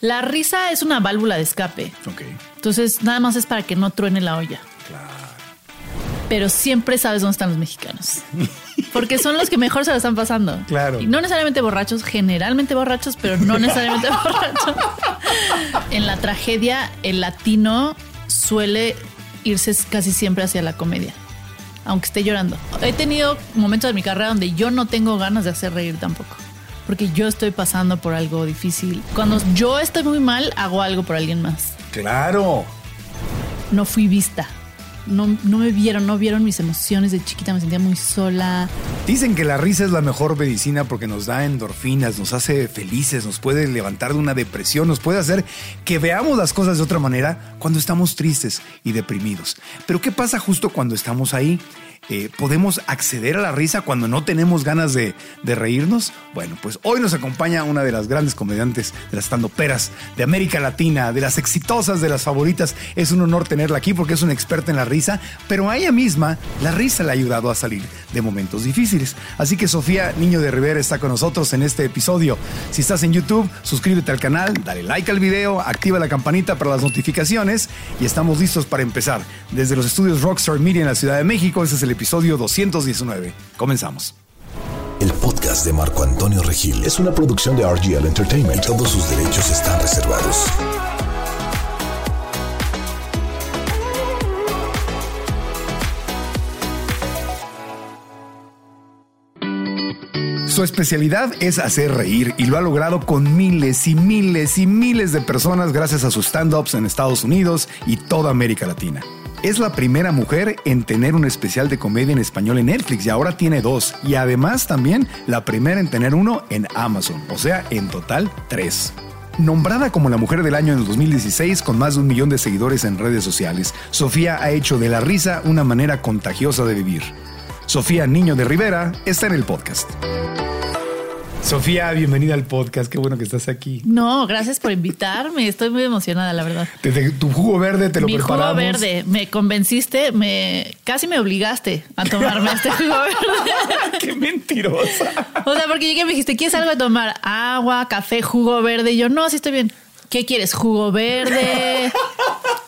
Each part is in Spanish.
La risa es una válvula de escape. Ok. Entonces, nada más es para que no truene la olla. Claro. Pero siempre sabes dónde están los mexicanos. Porque son los que mejor se la están pasando. Claro. Y no necesariamente borrachos, generalmente borrachos, pero no necesariamente borrachos. En la tragedia, el latino suele irse casi siempre hacia la comedia. Aunque esté llorando. He tenido momentos de mi carrera donde yo no tengo ganas de hacer reír tampoco. Porque yo estoy pasando por algo difícil. Cuando yo estoy muy mal, hago algo por alguien más. Claro. No fui vista. No, no me vieron, no vieron mis emociones de chiquita, me sentía muy sola. Dicen que la risa es la mejor medicina porque nos da endorfinas, nos hace felices, nos puede levantar de una depresión, nos puede hacer que veamos las cosas de otra manera cuando estamos tristes y deprimidos. Pero ¿qué pasa justo cuando estamos ahí? Eh, ¿Podemos acceder a la risa cuando no tenemos ganas de, reírnos? Bueno, pues hoy nos acompaña una de las grandes comediantes de las peras de América Latina, de las exitosas, de las favoritas. Es un honor tenerla aquí porque es una experta en la risa, pero a ella misma la risa le ha ayudado a salir de momentos difíciles. Así que Sofía Niño de Rivera está con nosotros en este episodio. Si estás en YouTube, suscríbete al canal, dale like al video, activa la campanita para las notificaciones y estamos listos para empezar. Desde los estudios Rockstar Media en la Ciudad de México, ese es el episodio 219. Comenzamos. El podcast de Marco Antonio Regil es una producción de RGL Entertainment y todos sus derechos están reservados. Su especialidad es hacer reír y lo ha logrado con miles y miles y miles de personas gracias a sus stand-ups en Estados Unidos y toda América Latina. Es la primera mujer en tener un especial de comedia en español en Netflix y ahora tiene dos. Y además también la primera en tener uno en Amazon, o sea, en total tres. Nombrada como la Mujer del Año en el 2016 con más de un millón de seguidores en redes sociales, Sofía ha hecho de la risa una manera contagiosa de vivir. Sofía Niño de Rivera está en el podcast. Sofía, bienvenida al podcast. Qué bueno que estás aquí. No, gracias por invitarme. Estoy muy emocionada, la verdad. Te- te- tu jugo verde te lo Mi preparamos. jugo verde, me convenciste, me casi me obligaste a tomarme este jugo verde. Qué mentirosa. O sea, porque llegué y me dijiste, ¿quieres algo de tomar? Agua, café, jugo verde. Y yo, no, sí estoy bien. ¿Qué quieres? ¿Jugo verde?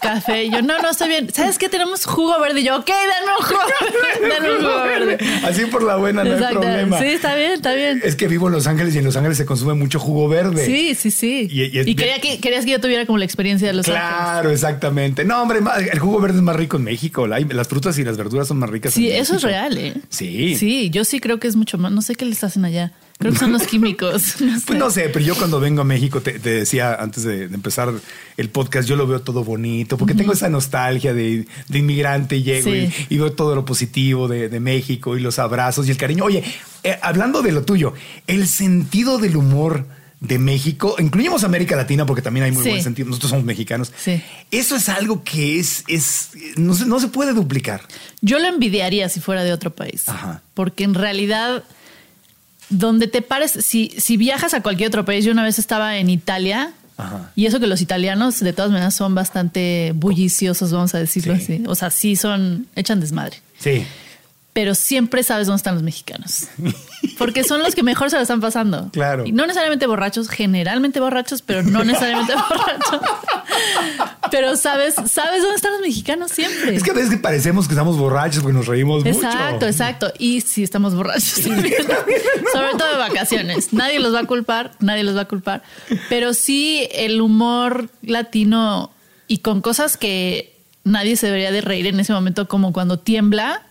¿Café? Y yo, no, no, estoy bien. ¿Sabes qué? Tenemos jugo verde. Y yo, ok, dame un jugo. Dame un jugo verde. Así por la buena, no hay Exacto. problema. Sí, está bien, está bien. Es que vivo en Los Ángeles y en Los Ángeles se consume mucho jugo verde. Sí, sí, sí. Y- Y, y es- quería que, querías que yo tuviera como la experiencia de los ángeles. Claro, exactamente. No, hombre, el jugo verde es más rico en México. La- Las frutas y las verduras son más ricas. Sí, en eso es real, ¿eh? Sí. Sí, yo sí creo que es mucho más. No sé qué les hacen allá. Creo que son los químicos. No sé. Pues no sé, pero yo cuando vengo a México, te, te decía antes de, de empezar el podcast, yo lo veo todo bonito, porque tengo esa nostalgia de, de inmigrante y llego Sí. y, y veo todo lo positivo de, de México y los abrazos y el cariño. Oye, eh, hablando de lo tuyo, el sentido del humor de México, incluimos América Latina porque también hay muy Sí. buen sentido, nosotros somos mexicanos. Sí. Eso es algo que es, es no, se, no se puede duplicar. Yo lo envidiaría si fuera de otro país. Ajá. Porque en realidad, donde te pares, si, si viajas a cualquier otro país, yo una vez estaba en Italia. Ajá. Y eso que los italianos, de todas maneras, son bastante bulliciosos, vamos a decirlo Sí. así. O sea, sí son, echan desmadre. Sí. Pero siempre sabes dónde están los mexicanos. Porque son los que mejor se la están pasando. Claro. Y no necesariamente borrachos, generalmente borrachos, pero no necesariamente borrachos. Pero sabes, sabes dónde están los mexicanos siempre. Es que a veces que parecemos que estamos borrachos porque nos reímos mucho. Exacto, exacto. Y si estamos borrachos también. Sobre todo de vacaciones. Nadie los va a culpar, nadie los va a culpar. Pero sí el humor latino y con cosas que nadie se debería de reír en ese momento, como cuando tiembla,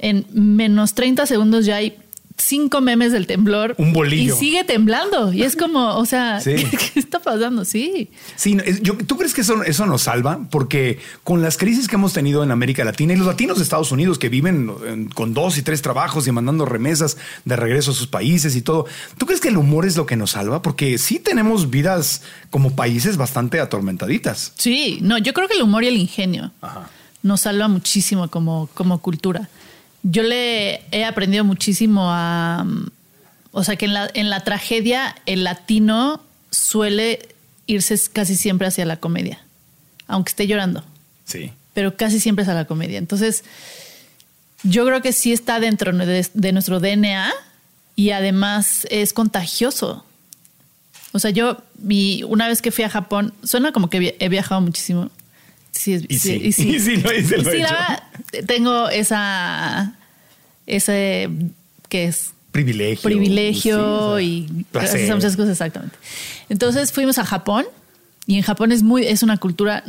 en menos 30 segundos ya hay cinco memes del temblor. Un bolillo. Y sigue temblando. Y es como, o sea, Sí. ¿qué está pasando? Sí. Sí, yo- ¿tú crees que eso, eso nos salva? Porque con las crisis que hemos tenido en América Latina y los latinos de Estados Unidos que viven en- con dos y tres trabajos y mandando remesas de regreso a sus países y todo, ¿tú crees que el humor es lo que nos salva? Porque sí tenemos vidas como países bastante atormentaditas. Sí, no, yo creo que el humor y el ingenio Ajá. nos salva muchísimo como, como cultura. Yo le he aprendido muchísimo a. mm, O sea, que en la, en la tragedia el latino suele irse casi siempre hacia la comedia, aunque esté llorando, Sí. pero casi siempre es a la comedia. Entonces, yo creo que sí está dentro de, de nuestro DNA y además es contagioso. O sea, yo vi, una vez que fui a Japón, suena como que he viajado muchísimo. Sí, Y sí, y sí. y sí, lo hice, lo Y he sí, la verdad, tengo esa, ese, que es Privilegio. privilegio sí, o sea, y placer. muchas cosas exactamente. Entonces fuimos a Japón y en Japón es muy es una cultura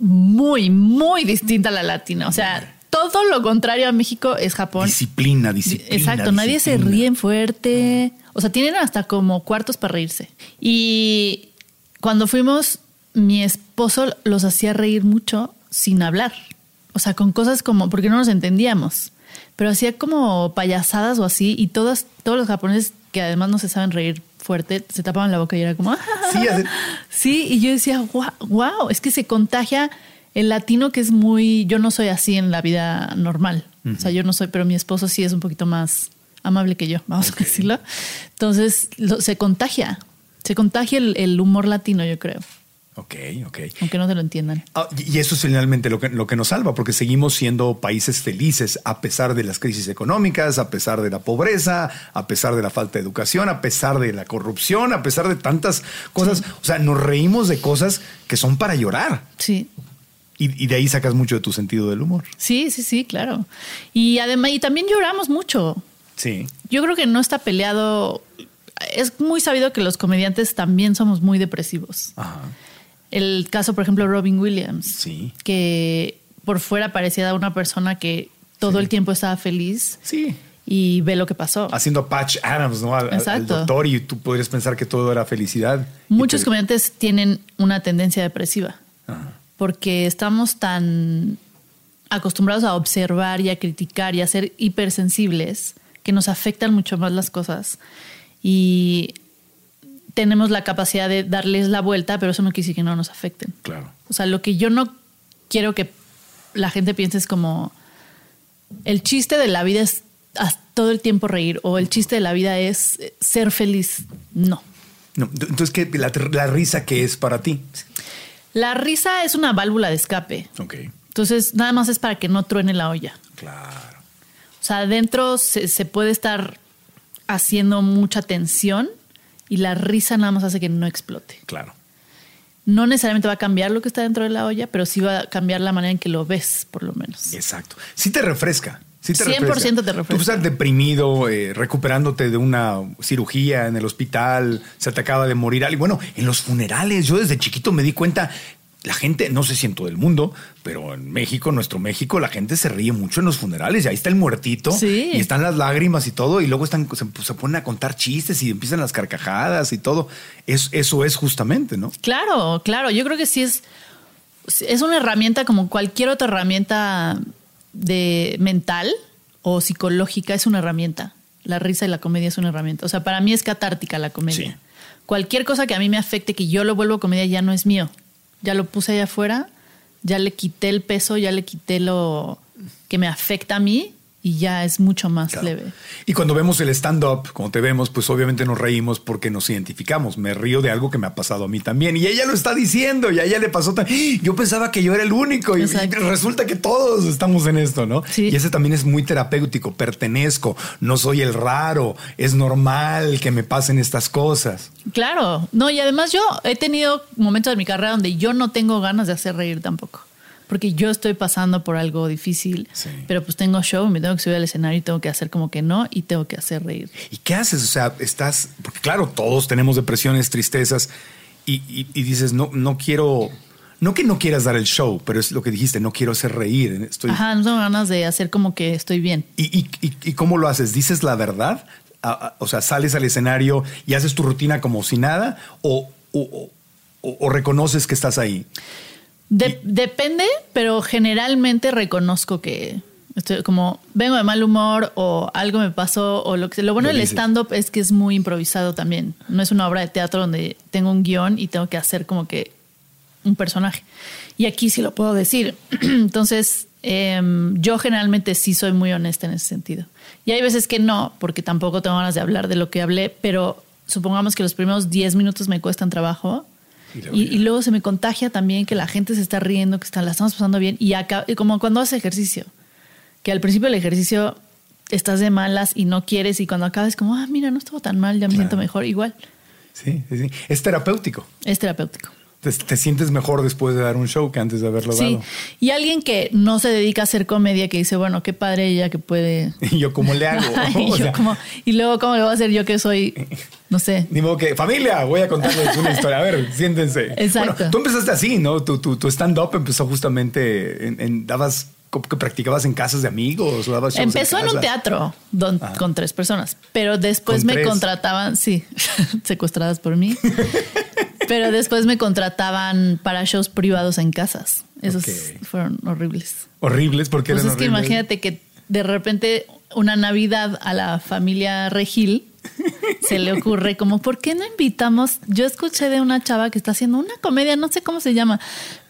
muy muy distinta a la latina, o sea, todo lo contrario a México es Japón. Disciplina, disciplina. Exacto, nadie se ríe fuerte. O sea, tienen hasta como cuartos para reírse. Y cuando fuimos, mi esposo los hacía reír mucho sin hablar. O sea, con cosas como, porque no nos entendíamos. Pero hacía como payasadas o así. Y todos, todos los japoneses que además no se saben reír fuerte, se tapaban la boca y era como... Sí, hace- Sí, y yo decía, wow, wow, es que se contagia el latino que es muy, yo no soy así en la vida normal. O sea, yo no soy, pero mi esposo sí es un poquito más amable que yo, vamos a decirlo. Entonces, lo- se contagia, se contagia el, el humor latino, yo creo, Ok, ok. aunque no te lo entiendan. Ah, y y eso es finalmente lo que, lo que nos salva, porque seguimos siendo países felices a pesar de las crisis económicas, a pesar de la pobreza, a pesar de la falta de educación, a pesar de la corrupción, a pesar de tantas cosas. O sea, nos reímos de cosas que son para llorar. Sí, Y, y de ahí sacas mucho de tu sentido del humor. sí, sí, sí, claro. Y además, y también lloramos mucho. Sí. Yo creo que no está peleado. Es muy sabido que los comediantes también somos muy depresivos. Ajá. El caso, por ejemplo, Robin Williams, Sí. que por fuera parecía una persona que todo el tiempo estaba feliz Sí. y ve lo que pasó. Haciendo Patch Adams, ¿no? Al, Exacto. doctor y tú podrías pensar que todo era felicidad. Muchos te- comediantes tienen una tendencia depresiva Ajá. porque estamos tan acostumbrados a observar y a criticar y a ser hipersensibles que nos afectan mucho más las cosas y tenemos la capacidad de darles la vuelta, pero eso no quiere decir que no nos afecten. Claro. O sea, lo que yo no quiero que la gente piense es como el chiste de la vida es todo el tiempo reír o el chiste de la vida es eh, ser feliz. No. No, entonces, ¿qué, la, la risa que es para ti? La risa es una válvula de escape. Ok. Entonces, nada más es para que no truene la olla. Claro. O sea, adentro se, se puede estar haciendo mucha tensión y la risa nada más hace que no explote. Claro. No necesariamente va a cambiar lo que está dentro de la olla, pero sí va a cambiar la manera en que lo ves, por lo menos. Exacto. Sí te refresca. Sí te 100% refresca. te refresca. Tú estás deprimido, eh, recuperándote de una cirugía en el hospital, se te acaba de morir alguien. Bueno, en los funerales, yo desde chiquito me di cuenta, la gente, no sé si en todo el mundo, pero en México, nuestro México, la gente se ríe mucho en los funerales y ahí está el muertito Sí. y están las lágrimas y todo y luego están, se, se ponen a contar chistes y empiezan las carcajadas y todo. Es, eso es justamente, ¿no? Claro, claro. Yo creo que sí es, es una herramienta como cualquier otra herramienta de mental o psicológica, es una herramienta. La risa y la comedia es una herramienta. O sea, para mí es catártica la comedia. Sí. Cualquier cosa que a mí me afecte, que yo lo vuelvo comedia, ya no es mío. Ya lo puse allá afuera, ya le quité el peso, ya le quité lo que me afecta a mí y ya es mucho más Claro. leve. Y cuando vemos el stand-up, como te vemos, pues obviamente nos reímos porque nos identificamos. Me río de algo que me ha pasado a mí también. Y ella lo está diciendo y a ella le pasó también. Yo pensaba que yo era el único y, resulta que todos estamos en esto, ¿no? Sí. Y ese también es muy terapéutico. Pertenezco, no soy el raro, es normal que me pasen estas cosas. Claro, no, y además yo he tenido momentos de mi carrera donde yo no tengo ganas de hacer reír tampoco. Porque yo estoy pasando por algo difícil, Sí. pero pues tengo show, me tengo que subir al escenario y tengo que hacer como que no y tengo que hacer reír. ¿Y qué haces? O sea, estás, porque claro, todos tenemos depresiones, tristezas, y, y- y dices, no, no quiero, no que no quieras dar el show, pero es lo que dijiste, no quiero hacer reír. Estoy, Ajá, no tengo ganas de hacer como que estoy bien. ¿Y, y, y- y cómo lo haces? ¿Dices la verdad? O sea, sales al escenario y haces tu rutina como si nada, o, o- o- o reconoces que estás ahí. De- depende, pero generalmente reconozco que estoy como vengo de mal humor o algo me pasó o lo que Lo bueno del dices. stand-up es que es muy improvisado también. No es una obra de teatro donde tengo un guion y tengo que hacer como que un personaje. Y aquí sí lo puedo decir. Entonces, em, yo generalmente sí soy muy honesta en ese sentido. Y hay veces que no, porque tampoco tengo ganas de hablar de lo que hablé, pero supongamos que los primeros 10 minutos me cuestan trabajo. Y luego Y, se me contagia también que la gente se está riendo, que está, la estamos pasando bien. Y acá, como cuando haces ejercicio, que al principio del ejercicio estás de malas y no quieres, y cuando acabas, como, ah, mira, no estuvo tan mal, ya me Claro. siento mejor. Igual. Sí, sí, sí. Es terapéutico. Es terapéutico. Te, te sientes mejor después de dar un show que antes de haberlo Sí. dado. Y alguien que no se dedica a hacer comedia, que dice, bueno, qué padre ella que puede. Y yo, ¿cómo le hago? y, yo sea, como- y luego, ¿cómo le voy a hacer yo que soy, no sé? Ni modo que, familia, voy a contarles una historia. A ver, siéntense. Exacto. Bueno, tú empezaste así, ¿no? Tu, tu, tu stand-up empezó justamente en, en- dabas, que practicabas en casas de amigos o dabas shows Empezó en un teatro don- con tres personas, pero después ¿Con me tres? contrataban, sí, secuestradas por mí. Pero después me contrataban para shows privados en casas. Esos fueron horribles. Horribles porque Pues eran es que imagínate que de repente una Navidad a la familia Regil se le ocurre como, ¿por qué no invitamos? Yo escuché de una chava que está haciendo una comedia, no sé cómo se llama,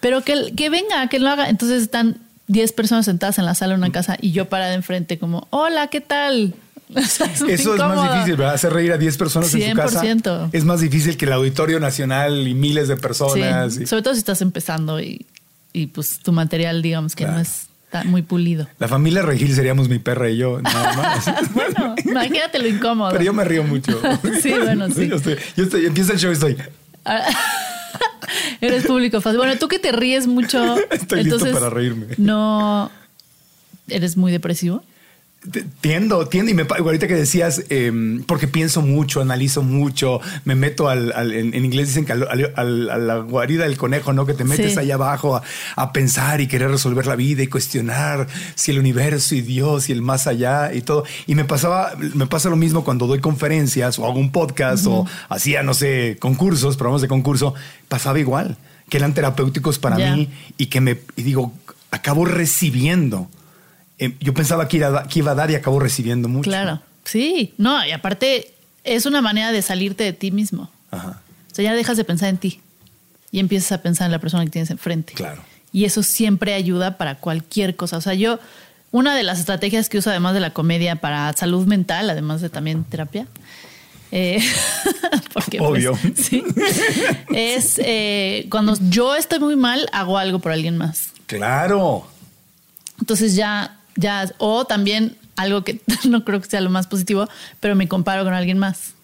pero que, que venga, que lo haga. Entonces están 10 personas sentadas en la sala de una casa y yo parada enfrente como, hola, ¿qué tal? Eso es más difícil, ¿verdad? Hacer reír a 10 personas en su casa. 100%. Es más difícil que el Auditorio Nacional y miles de Sí, personas. y- sobre todo si estás empezando y, y pues tu material, digamos que no Claro. está muy pulido. La familia Regil seríamos mi perra y yo, nada más. Bueno, imagínate lo incómodo. Pero yo me río mucho. Sí, bueno, sí. Yo estoy, yo estoy- empieza el show y estoy. Eres público fácil. Bueno, tú que te ríes mucho. Estoy listo entonces, para reírme. No. ¿Eres muy depresivo? Tiendo, tiendo, y me, ahorita que decías, em, porque pienso mucho, analizo mucho, me meto al, al- en, en inglés dicen que al- al- a la guarida del conejo, ¿no? Que te metes Sí. ahí abajo a, a pensar y querer resolver la vida y cuestionar si el universo y Dios y el más allá y todo. Y me pasaba, me pasa lo mismo cuando doy conferencias o hago un podcast o hacía, no sé, concursos, programas de concurso, pasaba igual, que eran terapéuticos para mí y que me, y digo, acabo recibiendo. Eh, yo pensaba que, iba a- que iba a dar y acabo recibiendo mucho. Claro. Sí. No, y aparte es una manera de salirte de ti mismo. Ajá, O sea, ya dejas de pensar en ti y empiezas a pensar en la persona que tienes enfrente. claro. Y eso siempre ayuda para cualquier cosa. O sea, yo, una de las estrategias que uso además de la comedia para salud mental, además de también terapia, eh, porque, pues, Obvio. sí, es eh, cuando yo estoy muy mal, hago algo por alguien más. Claro. Entonces ya, ya, o también algo que no creo que sea lo más positivo, pero me comparo con alguien más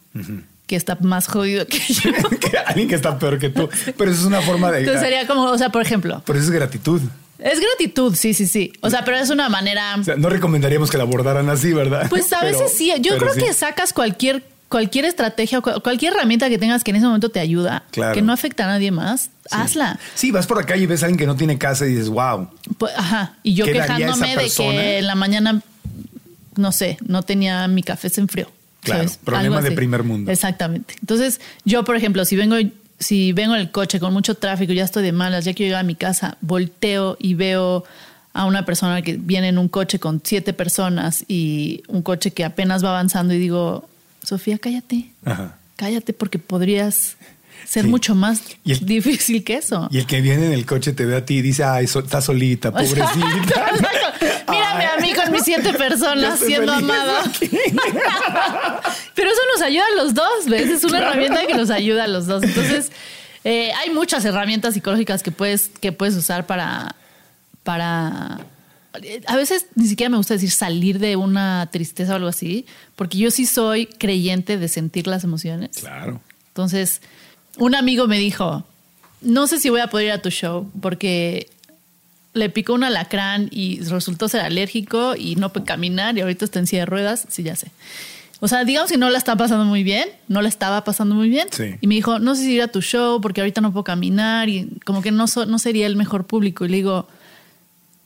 que está más jodido que yo. Que alguien que está peor que tú. Pero eso es una forma de. Entonces sería como, o sea, por ejemplo, Pero eso es gratitud. es gratitud, sí, sí, sí. O sea, pero es una manera. O sea, no recomendaríamos que la abordaran así, ¿verdad? Pues a Pero- veces sí. Yo creo sí. que sacas cualquier, cualquier estrategia, cualquier herramienta que tengas que en ese momento te ayuda, Claro. que no afecta a nadie más, hazla. Sí, vas por la calle y ves a alguien que no tiene casa y dices, wow. Pues, ajá. Y yo ¿Qué daría quejándome de que en la mañana, no sé, no tenía mi café, se enfrió. Claro, ¿sabes? problema de primer mundo. Exactamente. Entonces, yo, por ejemplo, si vengo, si vengo en el coche con mucho tráfico, ya estoy de malas, ya quiero llegar a mi casa, volteo y veo a una persona que viene en un coche con siete personas y un coche que apenas va avanzando y digo, Sofía, cállate, Ajá. cállate porque podrías ser Sí. mucho más Y el- difícil que eso. Y el que viene en el coche te ve a ti y dice, ay, so- está solita, pobrecita. Mírame a mí con mis siete personas siendo aquí. Pero eso nos ayuda a los dos, ¿ves? Es una herramienta que nos ayuda a los dos. Entonces, eh, hay muchas herramientas psicológicas que puedes, que puedes usar para, para. A veces ni siquiera me gusta decir salir de una tristeza o algo así, porque yo sí soy creyente de sentir las emociones. Claro. Entonces, un amigo me dijo, no sé si voy a poder ir a tu show porque le picó un alacrán y resultó ser alérgico y no puede caminar y ahorita está en silla de ruedas. Sí, ya sé. O sea, digamos que no la está pasando muy bien, no la estaba pasando muy bien. Sí. Y me dijo, no sé si ir a tu show porque ahorita no puedo caminar y como que no, so- no sería el mejor público. Y le digo,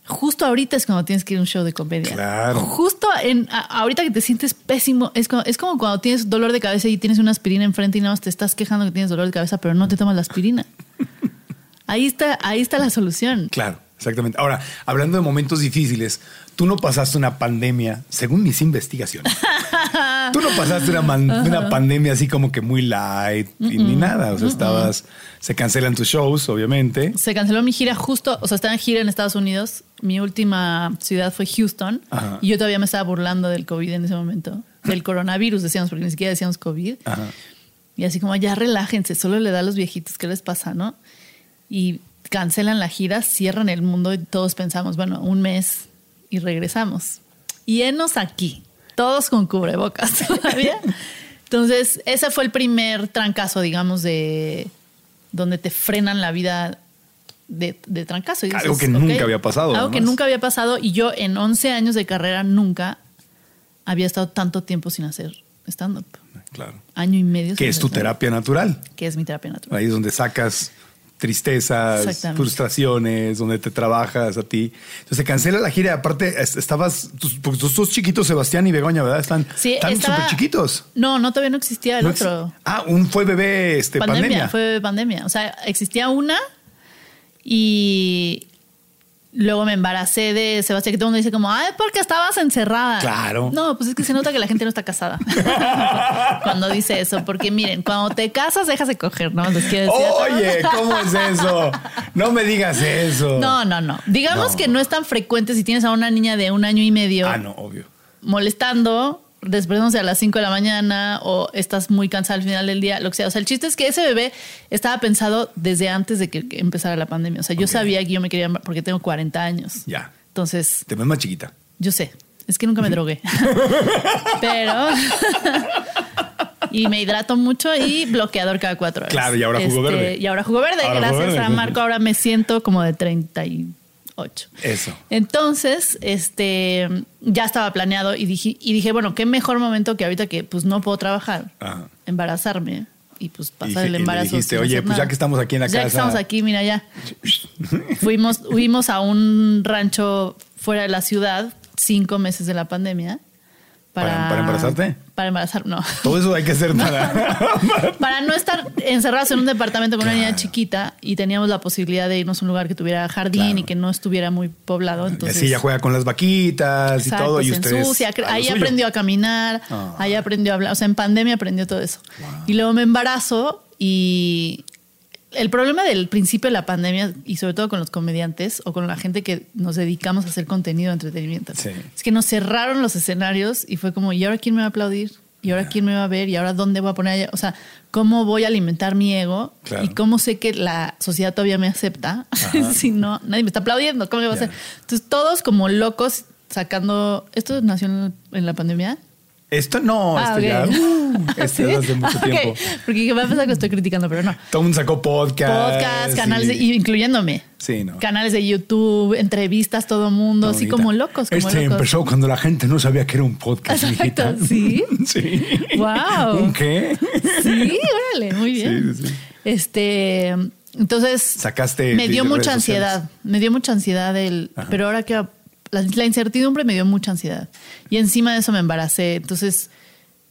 justo ahorita es cuando tienes que ir a un show de comedia. Claro. Justo en, a- ahorita que te sientes pésimo, es como, es como cuando tienes dolor de cabeza y tienes una aspirina enfrente y nada más te estás quejando que tienes dolor de cabeza, pero no te tomas la aspirina. Ahí está, ahí está la solución. Claro, exactamente. Ahora, hablando de momentos difíciles, tú no pasaste una pandemia, según mis investigaciones. tú no pasaste una, man- una pandemia así como que muy light y ni nada. O sea, estabas, se cancelan tus shows, obviamente. Se canceló mi gira justo, o sea, estaba en gira en Estados Unidos. Mi última ciudad fue Houston Ajá. y yo todavía me estaba burlando del COVID en ese momento. Del coronavirus, decíamos, porque ni siquiera decíamos COVID. Ajá. Y así como, ya relájense, solo le da a los viejitos, ¿qué les pasa, no? Y cancelan la gira, cierran el mundo y todos pensamos, bueno, un mes y regresamos. Y enos aquí, todos con cubrebocas todavía. Entonces, ese fue el primer trancazo, digamos, de donde te frenan la vida de, de trancazo. Y Algo que nunca había pasado, Algo que nunca había pasado. Y yo en 11 años de carrera nunca había estado tanto tiempo sin hacer stand-up. Claro. Año y medio. Que es tu terapia natural. Que es mi terapia natural. Ahí es donde sacas tristezas, frustraciones, donde te trabajas a ti. Entonces se cancela la gira. Aparte, es- estabas, porque tus dos chiquitos, Sebastián y Begoña, ¿verdad? Están Sí, estaba- súper chiquitos. No, no, todavía no existía el No otro. ex- Ah, un fue bebé este, pandemia. pandemia, fue pandemia. O sea, existía una y luego me embaracé de Sebastián, que todo el mundo dice como, ay, porque estabas encerrada. Claro. No, pues es que se nota que la gente no está casada cuando dice eso, porque miren, cuando te casas dejas de coger, ¿no? Les decir. Oye, ¿cómo es eso? No me digas eso. No, no, no. Digamos No. que no es tan frecuente si tienes a una niña de un año y medio Ah, no, obvio. molestando, despertándose a las 5 de la mañana o estás muy cansada al final del día, lo que sea. O sea, el chiste es que ese bebé estaba pensado desde antes de que empezara la pandemia. O sea, yo sabía que yo me quería, porque tengo 40 años. Ya. Entonces, Te ves más chiquita. yo sé, es que nunca me drogué. Pero... y me hidrato mucho y bloqueador cada cuatro horas. Este, Claro, y ahora jugo verde. Y ahora jugo verde. Ahora jugo Gracias verde. a Marco ahora me siento como de 38. Eso. Entonces, este, ya estaba planeado y dije, y dije, bueno, qué mejor momento que ahorita que pues no puedo trabajar, Ajá. embarazarme y pues Y pasar dije- y el le embarazo. dijiste, "Oye, pues ya nada". que estamos aquí en la Ya que casa". estamos aquí, mira ya. Fuimos, huimos a un rancho fuera de la ciudad, cinco meses de la pandemia. ¿Para- para embarazarte? Para embarazar, no. Todo eso hay que hacer para. Para no estar encerrados en un departamento con una niña chiquita y teníamos la posibilidad de irnos a un lugar que tuviera jardín Claro. y que no estuviera muy poblado. Entonces, así ella juega con las vaquitas Exacto, y todo. Y ustedes. ensucia. Ahí aprendió a caminar, Ah. ahí aprendió a hablar. O sea, en pandemia aprendió todo eso. Y luego me embarazo y el problema del principio de la pandemia, y sobre todo con los comediantes o con la gente que nos dedicamos a hacer contenido de entretenimiento, Sí. es que nos cerraron los escenarios y fue como, ¿y ahora quién me va a aplaudir? ¿Y ahora quién me va a ver? ¿Y ahora dónde voy a poner? allá? O sea, ¿cómo voy a alimentar mi ego? Claro. ¿Y cómo sé que la sociedad todavía me acepta? si no, nadie me está aplaudiendo. ¿Cómo le va a hacer? Entonces, todos como locos sacando. ¿Esto nació en la pandemia? Esto no, Ah, esto ya. uh, esto ¿Sí? es hace mucho tiempo. Porque va a pensar que estoy criticando, pero no. Todo el mundo sacó podcast. Podcast, canales, de- incluyéndome. Sí, no. Canales de YouTube, entrevistas, todo mundo, así como locos. Como este locos. empezó cuando la gente no sabía que era un podcast. Exacto, mijita. ¿sí? sí. Wow. ¿Un qué? Sí, órale, muy bien. Sí, sí. Este, entonces Sacaste me dio mucha ansiedad, me dio mucha ansiedad el, Ajá. pero ahora que la, la incertidumbre me dio mucha ansiedad y encima de eso me embaracé, entonces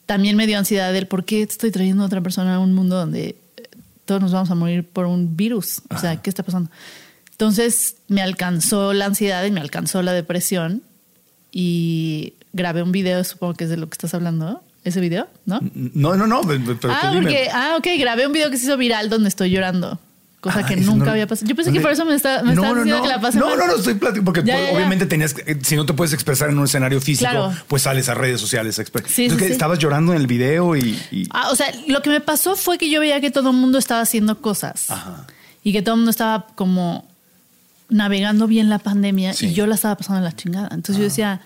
también me dio ansiedad el por qué estoy trayendo a otra persona a un mundo donde eh, todos nos vamos a morir por un virus, o sea, ¿qué está pasando? Entonces me alcanzó la ansiedad y me alcanzó la depresión y grabé un video, supongo que es de lo que estás hablando, ese video, ¿no? No, no, no, pero pero ah, tú dime. porque, ah, ok, grabé un video que se hizo viral donde estoy llorando. Cosa Ah, que nunca no- había pasado. Yo pensé que por eso me, está, me no, diciendo que la pasé No, mal. no, no, estoy platicando porque Ya, ya, ya. obviamente tenías que, si no te puedes expresar en un escenario físico, Claro. pues sales a redes sociales. Sí, Entonces, sí, que sí. estabas llorando en el video y, y- Ah, o sea, lo que me pasó fue que yo veía que todo el mundo estaba haciendo cosas. Ajá. Y que todo el mundo estaba como navegando bien la pandemia y yo la estaba pasando en la chingada. Entonces yo decía,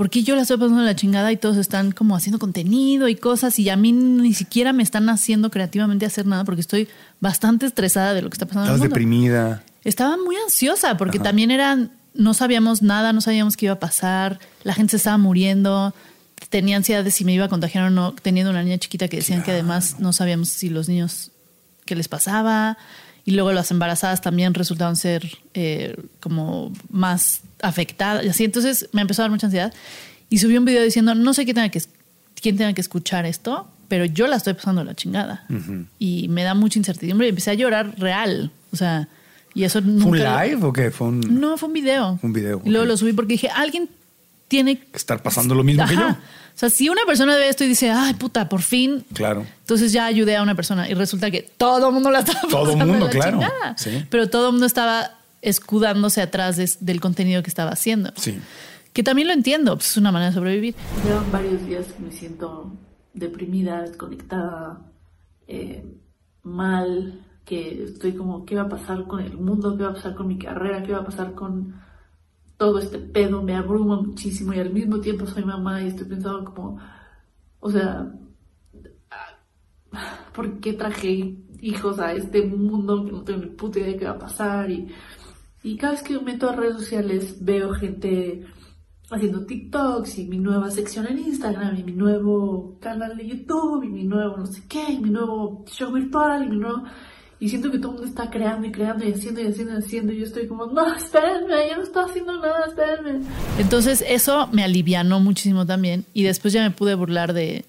¿por qué yo la estoy pasando la chingada y todos están como haciendo contenido y cosas y a mí ni siquiera me están haciendo creativamente hacer nada porque estoy bastante estresada de lo que está pasando en el estabas mundo? deprimida. Estaba muy ansiosa porque también eran, no sabíamos nada, no sabíamos qué iba a pasar, la gente se estaba muriendo, tenía ansiedad de si me iba a contagiar o no, teniendo una niña chiquita que decían que además no sabíamos si los niños, qué les pasaba, y luego las embarazadas también resultaban ser eh, como más afectadas, y así, entonces me empezó a dar mucha ansiedad y subí un video diciendo, no sé quién tenga que, quién tenga que escuchar esto, pero yo la estoy pasando la chingada. Y me da mucha incertidumbre y empecé a llorar real. O sea, y eso ¿Fue un nunca... live o qué? Fue un. No, fue un video. Un video, Y luego lo subí porque dije, alguien tiene que estar pasando lo mismo que yo. Ajá. O sea, si una persona ve esto y dice, ay, puta, por fin. Claro. Entonces ya ayudé a una persona y resulta que todo el mundo la estaba Todo pasando mundo, la claro. Sí. Pero todo el mundo estaba escudándose atrás de- del contenido que estaba haciendo. Sí. Que también lo entiendo, pues es una manera de sobrevivir. Llevan varios días que me siento deprimida, desconectada, eh, mal, que estoy como, ¿qué va a pasar con el mundo? ¿Qué va a pasar con mi carrera? ¿Qué va a pasar con todo este pedo? Me abruma muchísimo y al mismo tiempo soy mamá y estoy pensando como, o sea, ¿por qué traje hijos a este mundo que no tengo ni puta idea de qué va a pasar? Y, y cada vez que me meto a redes sociales veo gente haciendo TikToks y mi nueva sección en Instagram y mi nuevo canal de YouTube y mi nuevo no sé qué y mi nuevo show virtual y mi nuevo... Y siento que todo el mundo está creando y creando y haciendo y haciendo y haciendo. Y yo estoy como, no, espérenme, yo no estoy haciendo nada, espérenme. Entonces eso me alivianó muchísimo también. Y después ya me pude burlar de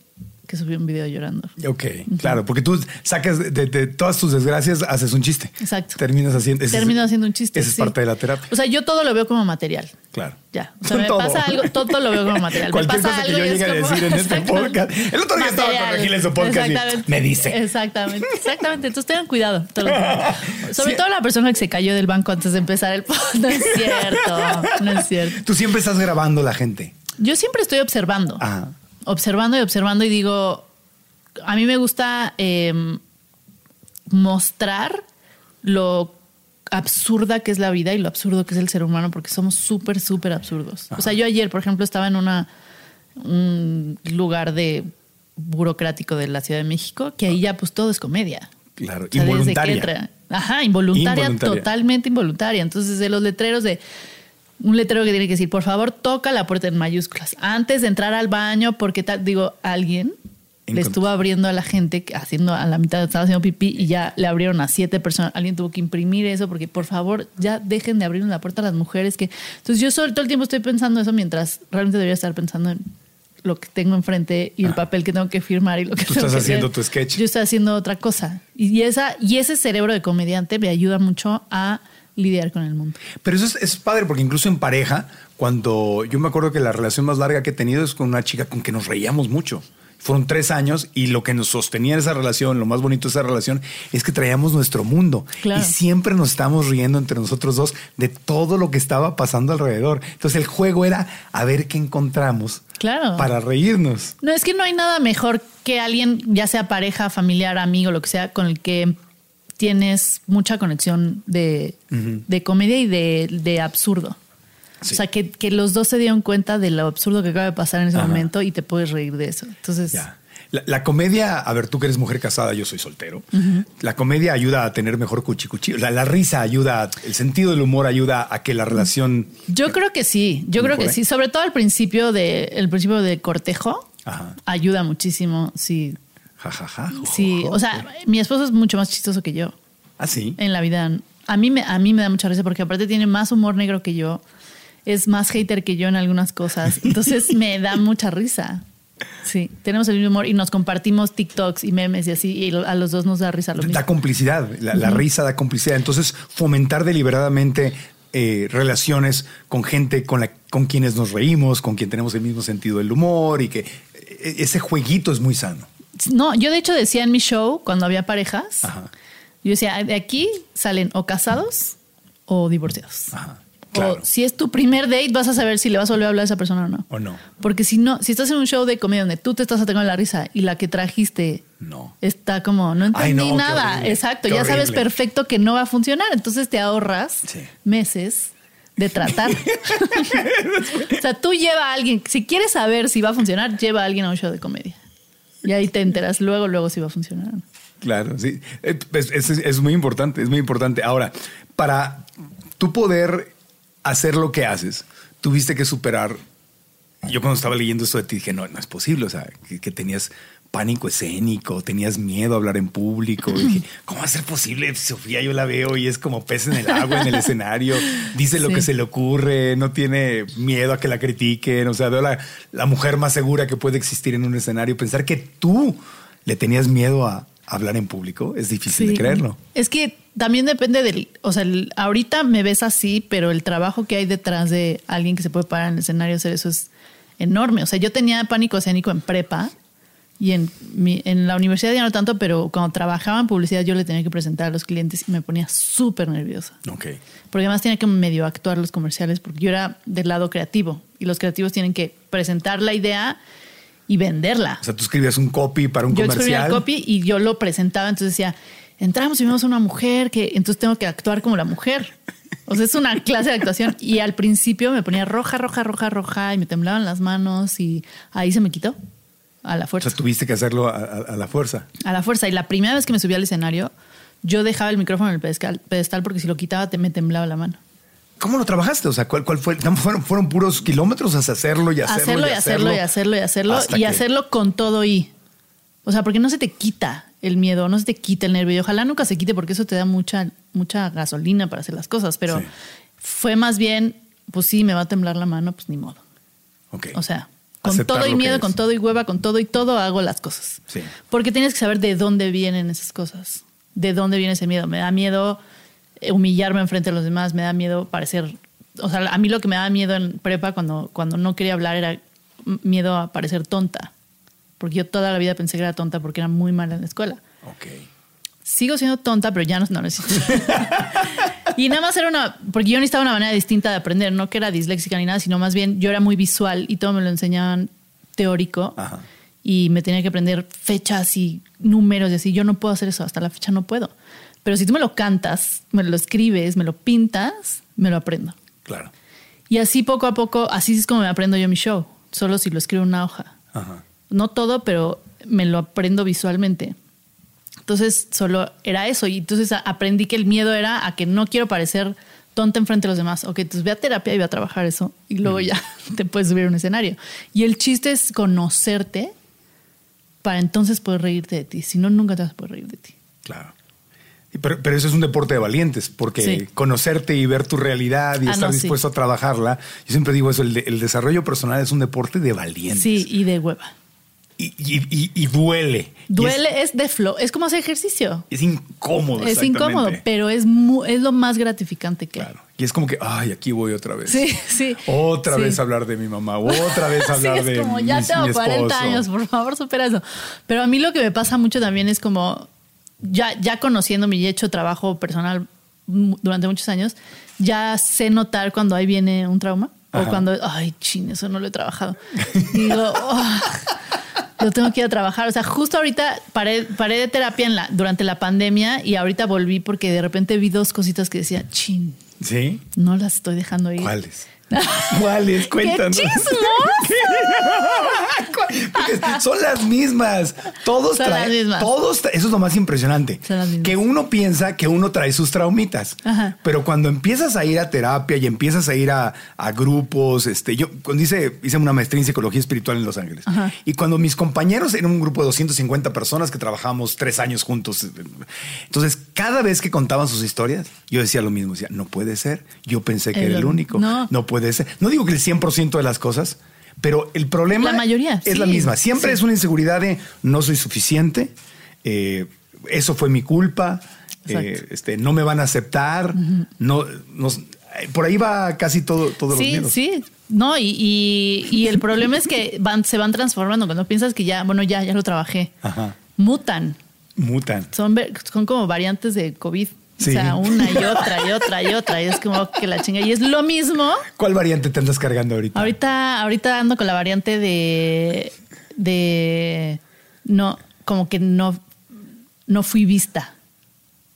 que subí un video llorando. Ok, claro, porque tú sacas de, de todas tus desgracias, haces un chiste. Exacto. Terminas haciendo. ese Termino haciendo un chiste. Esa es sí. parte de la terapia. O sea, yo todo lo veo como material. Claro. Ya. O sea, me Todo. pasa algo, todo lo veo como material. Me Cualquier pasa cosa que algo yo y es llegue a como- decir en este podcast. El otro día estaba con. Regil en su podcast y me dice. Exactamente, exactamente. Entonces tengan cuidado. todo que- Sobre Sí. todo la persona que se cayó del banco antes de empezar el podcast. No es cierto. No es cierto. Tú siempre estás grabando la gente. Yo siempre estoy observando. Ajá. Observando y observando y digo, a mí me gusta eh, mostrar lo absurda que es la vida y lo absurdo que es el ser humano porque somos súper, súper absurdos. O sea, yo ayer, por ejemplo, estaba en una, un lugar de burocrático de la Ciudad de México que ahí ya pues todo es comedia. Claro. O sea, desde que Involuntaria. entra- Ajá, involuntaria, Involuntaria. totalmente involuntaria. Entonces, de los letreros de un letrero que tiene que decir, por favor, toca la puerta en mayúsculas antes de entrar al baño, porque tal, digo, alguien En le estuvo abriendo a la gente haciendo a la mitad estaba haciendo pipí y ya le abrieron a siete personas. Alguien tuvo que imprimir eso porque por favor ya dejen de abrir la puerta a las mujeres que. Entonces yo solo todo el tiempo estoy pensando eso mientras realmente debería estar pensando en lo que tengo enfrente y el papel que tengo que firmar y lo que Tú tengo estás que haciendo hacer. tu sketch. Yo estoy haciendo otra cosa y esa y ese cerebro de comediante me ayuda mucho a lidiar con el mundo. Pero eso es, es padre porque incluso en pareja, cuando yo me acuerdo que la relación más larga que he tenido es con una chica con que nos reíamos mucho. Fueron tres años y lo que nos sostenía en esa relación, lo más bonito de esa relación, es que traíamos nuestro mundo. Claro. Y siempre nos estábamos riendo entre nosotros dos de todo lo que estaba pasando alrededor. Entonces el juego era a ver qué encontramos Claro. para reírnos. No, es que no hay nada mejor que alguien, ya sea pareja, familiar, amigo, lo que sea, con el que tienes mucha conexión de, de comedia y de, de absurdo. Sí. O sea, que, que los dos se dieron cuenta de lo absurdo que acaba de pasar en ese Ajá. momento y te puedes reír de eso. Entonces, Ya. La, la comedia, a ver, tú que eres mujer casada, yo soy soltero. La comedia ayuda a tener mejor cuchicuchi. La, la risa ayuda, el sentido del humor ayuda a que la relación. yo creo que sí, yo creo que sí, sobre todo al principio de, el principio de cortejo, Ajá. ayuda muchísimo, sí. Ja, ja, Sí, o sea, mi esposo es mucho más chistoso que yo. Ah, sí. en la vida. A mí, me, a mí me da mucha risa porque aparte tiene más humor negro que yo, es más hater que yo en algunas cosas, entonces me da mucha risa. Sí, tenemos el mismo humor y nos compartimos TikToks y memes y así, y a los dos nos da risa lo mismo. Da complicidad. La, la risa da complicidad. Entonces, fomentar deliberadamente eh, relaciones con gente con, la, con quienes nos reímos, con quien tenemos el mismo sentido del humor y que eh, ese jueguito es muy sano. No, yo de hecho decía en mi show, cuando había parejas, Ajá. yo decía, de aquí salen o casados o divorciados. Ajá. Claro. O si es tu primer date, vas a saber si le vas a volver a hablar a esa persona o no. O no. Porque si no, si estás en un show de comedia donde tú te estás atacando la risa y la que trajiste No. está como, no entendí Ay, no, qué nada. horrible, Exacto, ya sabes perfecto que no va a funcionar. Entonces te ahorras Sí. meses de tratar. o sea, tú lleva a alguien, si quieres saber si va a funcionar, lleva a alguien a un show de comedia. Y ahí te enteras luego, luego si va a funcionar. Claro, sí. Eh, Es, es- es muy importante, es muy importante. Ahora, para tú poder hacer lo que haces, tuviste que superar. Yo cuando estaba leyendo esto de ti dije, no, no es posible. O sea, que tenías pánico escénico, tenías miedo a hablar en público. Y dije, ¿cómo va a ser posible? Sofía, yo la veo y es como pez en el agua en el escenario. Dice lo Sí. que se le ocurre, no tiene miedo a que la critiquen. O sea, veo la, la mujer más segura que puede existir en un escenario. Pensar que tú le tenías miedo a hablar en público es difícil de creerlo. Es que también depende del, o sea, el- ahorita me ves así, pero el trabajo que hay detrás de alguien que se puede parar en el escenario hacer eso es enorme. O sea, yo tenía pánico escénico en prepa y en, mi- en la universidad ya no tanto, pero cuando trabajaba en publicidad yo le tenía que presentar a los clientes y me ponía súper nerviosa. Ok. Porque además tenía que medio actuar los comerciales porque yo era del lado creativo y los creativos tienen que presentar la idea y venderla. O sea, tú escribías un copy para un yo escribía comercial. el copy y yo lo presentaba, entonces decía, entramos y vemos a una mujer que entonces tengo que actuar como la mujer. O sea, es una clase de actuación y al principio me ponía roja, roja, roja, roja y me temblaban las manos y ahí se me quitó. A la O fuerza. sea, tuviste que hacerlo a, a- a la fuerza. A la fuerza. Y la primera vez que me subí al escenario, yo dejaba el micrófono en el pedestal, pedestal porque si lo quitaba te, me temblaba la mano. ¿Cómo lo trabajaste? O sea, ¿cuál, cuál fue? ¿Fueron, fueron puros kilómetros hasta hacerlo y hacerlo, hacerlo y hacerlo y hacerlo y hacerlo y que- hacerlo con todo y. O sea, porque no se te quita el miedo, no se te quita el nervio. Y ojalá nunca se quite porque eso te da mucha, mucha gasolina para hacer las cosas. Pero Sí. fue más bien, pues sí, me va a temblar la mano, pues ni modo. Ok. O sea, con Aceptar todo y miedo, con todo y hueva, con todo y todo hago las cosas. Sí. Porque tienes que saber de dónde vienen esas cosas. De dónde viene ese miedo. Me da miedo eh, humillarme enfrente de los demás, me da miedo parecer. O sea, a mí lo que me daba miedo en prepa cuando, cuando no quería hablar era miedo a parecer tonta. Porque yo toda la vida pensé que era tonta porque era muy mala en la escuela. Ok. Sigo siendo tonta, pero ya no, no lo. y nada más era una, porque yo necesitaba una manera distinta de aprender, no que era disléxica ni nada, sino más bien yo era muy visual y todo me lo enseñaban teórico Ajá. y me tenía que aprender fechas y números y así. Yo no puedo hacer eso, hasta la fecha no puedo. Pero si tú me lo cantas, me lo escribes, me lo pintas, me lo aprendo. Claro. Y así poco a poco, así es como me aprendo yo mi show, solo si lo escribo en una hoja. Ajá. No todo, pero me lo aprendo visualmente. Entonces solo era eso. Y entonces aprendí que el miedo era a que no quiero parecer tonta enfrente de los demás. Ok, entonces ve a terapia y ve a trabajar eso. Y luego ya te puedes subir a un escenario. Y el chiste es conocerte para entonces poder reírte de ti. Si no, nunca te vas a poder reír de ti. Claro. Pero, pero eso es un deporte de valientes, porque Sí. conocerte y ver tu realidad y Ah, estar no, sí. dispuesto a trabajarla. Yo siempre digo eso, el, de- el desarrollo personal es un deporte de valientes. Sí, y de hueva. Y, y- y- y duele. Y Duele, es, de flow. Es como hacer ejercicio. Es, es incómodo. Es incómodo, pero es, mu- es lo más gratificante que. Claro. Y es como que, ay, aquí voy otra vez. Sí, sí. Otra Sí. vez hablar de mi mamá, otra vez hablar sí, es de como, ya mi- tengo mi 40 esposo. años, por favor, supera eso. Pero a mí lo que me pasa mucho también es como, ya, ya conociéndome y he hecho trabajo personal durante muchos años, ya sé notar cuando ahí viene un trauma Ajá. o cuando, ay, chin, eso no lo he trabajado. Y digo, "Oh, lo tengo que ir a trabajar. O sea, justo ahorita paré, paré de terapia en la, durante la pandemia y ahorita volví porque de repente vi dos cositas que decía, chin, ¿Sí? no las estoy dejando ir. ¿Cuáles? ¿Cuáles? Cuéntanos. ¡Qué chismoso! Son las mismas. Todos Son traen. las mismas. Todos Eso es lo más impresionante. Son las mismas. Que uno piensa que uno trae sus traumitas. Ajá. Pero cuando empiezas a ir a terapia y empiezas a ir a, a grupos, este, yo cuando hice, hice una maestría en psicología espiritual en Los Ángeles. Ajá. Y cuando mis compañeros eran un grupo de 250 personas que trabajamos tres años juntos. Entonces, cada vez que contaban sus historias, yo decía lo mismo. Decía, no puede ser. Yo pensé que era el único. no. no puede No digo que el 100% de las cosas, pero el problema La mayoría, es la sí, misma. Siempre sí. es una inseguridad de no soy suficiente, eh, eso fue mi culpa, eh, este, no me van a aceptar, no, eh, por ahí va casi todo, todos los Sí, miedos. sí. No, y, y- y el problema es que van, se van transformando. Cuando piensas que ya, bueno, ya, ya lo trabajé, Ajá. mutan. Mutan. Son, son como variantes de COVID. Sí. O sea, una y otra y otra y otra. Y es como que la chinga. Y es lo mismo. ¿Cuál variante te andas cargando ahorita? Ahorita, ahorita ando con la variante de, de no, como que no, no fui vista.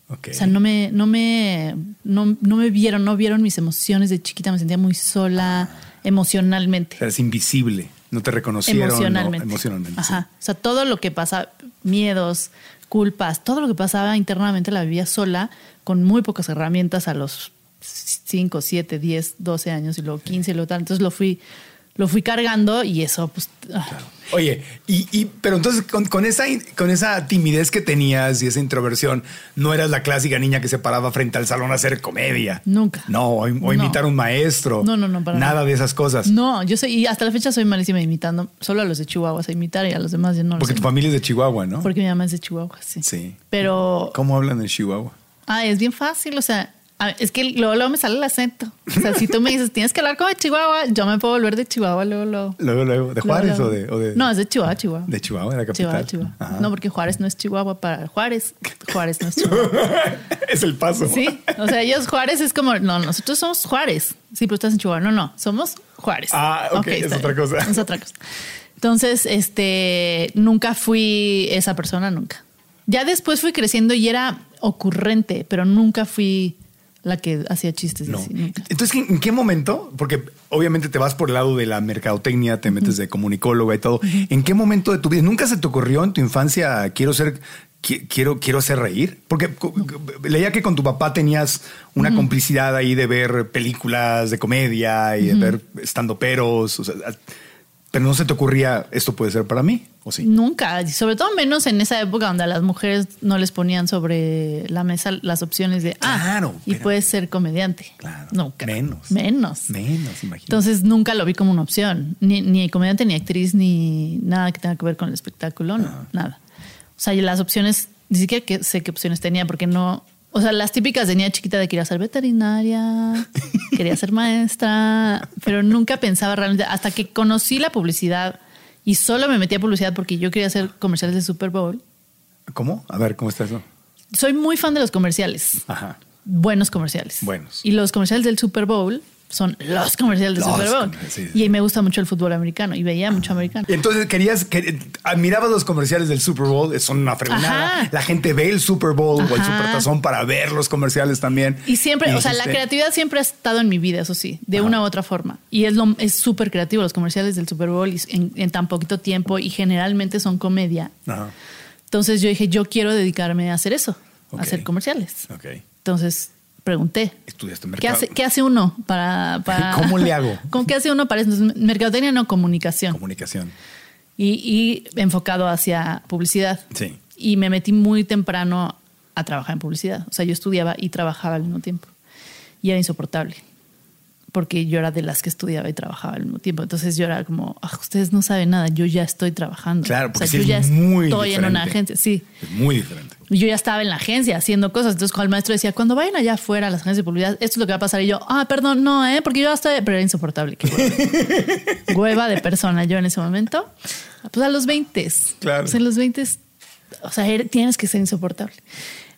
O sea, no me, no me, no, no me vieron, no vieron mis emociones de chiquita, me sentía muy sola emocionalmente. O sea, es invisible, no te reconocieron. no, emocionalmente. sí. Ajá. O sea, todo lo que pasa, miedos, culpas, todo lo que pasaba internamente la vivía sola, con muy pocas herramientas a los 5, 7, 10, 12 años y luego 15 y luego tal. Entonces lo fui, lo fui cargando y eso, pues. ah, Oye, y, y- pero entonces con, con esa, con esa timidez que tenías y esa introversión, no eras la clásica niña que se paraba frente al salón a hacer comedia. Nunca. No, o, o No. imitar a un maestro. No, no, no, para Nada nada. de esas cosas. No, yo soy, y hasta la fecha soy malísima imitando, solo a los de Chihuahua sé imitar y a los demás ya no Porque tu familia es de Chihuahua, ¿no? Porque mi mamá es de Chihuahua, sí. Sí. Pero ¿Cómo hablan en Chihuahua? Ah, es bien fácil, o sea, a- es que luego, luego me sale el acento. O sea, si tú me dices, tienes que hablar como de Chihuahua, yo me puedo volver de Chihuahua luego, luego. Luego, luego, ¿de Juárez luego, o, de, o de- No, es de Chihuahua, Chihuahua. de Chihuahua, de la capital? Chihuahua, Chihuahua. No, porque Juárez no es Chihuahua para Juárez. Juárez no es Chihuahua. es el paso. Sí, o sea, ellos Juárez es como, no, nosotros somos Juárez. Sí, pero estás en Chihuahua. No, no, somos Juárez. Ah, ok, es está otra bien. cosa. Es otra cosa. Entonces, este, nunca fui esa persona, nunca. Ya después fui creciendo y era ocurrente, pero nunca fui, la que hacía chistes. No. así, nunca. Entonces, ¿en qué momento? Porque obviamente te vas por el lado de la mercadotecnia, te metes de comunicóloga y todo. ¿En qué momento de tu vida nunca se te ocurrió en tu infancia quiero ser qui- quiero quiero hacer reír? Porque leía que con tu papá tenías una complicidad ahí de ver películas de comedia y de ver estando peros, pero no se te ocurría esto puede ser para mí o sí. Nunca, sobre todo menos en esa época donde a las mujeres no les ponían sobre la mesa las opciones de, ah, Claro, y pero- puedes ser comediante. Claro. Nunca. Menos. Menos. Menos, imagínate. Entonces nunca lo vi como una opción, ni, ni comediante, ni actriz, ni nada que tenga que ver con el espectáculo, no, Ah. nada. O sea, las opciones, ni siquiera que sé qué opciones tenía, porque no, o sea, las típicas de niña chiquita de quería ser veterinaria, quería ser maestra, pero nunca pensaba realmente, hasta que conocí la publicidad y solo me metí a publicidad porque yo quería hacer comerciales de Super Bowl. ¿Cómo? A ver, ¿cómo está eso? Soy muy fan de los comerciales Ajá. buenos comerciales. Buenos. Y los comerciales del Super Bowl son los comerciales del Los Super Bowl. comerciales, sí, sí. Y me gusta mucho el fútbol americano y veía mucho americano. Entonces querías, que, admirabas los comerciales del Super Bowl, son una fregonada. Ajá. La gente ve el Super Bowl o el Ajá. Super Tazón para ver los comerciales también. Y siempre, o sea, la creatividad siempre ha estado en mi vida, eso sí, de una u otra forma. Y es lo es súper creativo los comerciales del Super Bowl y en, en tan poquito tiempo y generalmente son comedia. Ajá. Entonces yo dije, yo quiero dedicarme a hacer eso, a hacer comerciales. Ok. Entonces pregunté, Estudiaste ¿Qué mercado. hace, qué hace uno para, para- ¿Cómo le hago? ¿Cómo qué hace uno para eso? Mercadotecnia no comunicación Comunicación. y, y enfocado hacia publicidad. Sí. Y me metí muy temprano a trabajar en publicidad. O sea, yo estudiaba y trabajaba al mismo tiempo. Y era insoportable. Porque yo era de las que estudiaba y trabajaba al mismo tiempo. Entonces yo era como, "Ah, ustedes no saben nada, yo ya estoy trabajando. Claro, o porque sea, sí yo es ya muy estoy en una diferente. agencia. Sí. Es muy diferente. Y yo ya estaba en la agencia haciendo cosas. Entonces, cuando el maestro decía, cuando vayan allá afuera a las agencias de publicidad, esto es lo que va a pasar. Y yo, ah, perdón, no, ¿eh? Porque yo hasta. Pero era insoportable. qué hueva. Hueva de persona yo en ese momento. Pues a los 20. Claro. Pues en los 20, o sea, er- tienes que ser insoportable.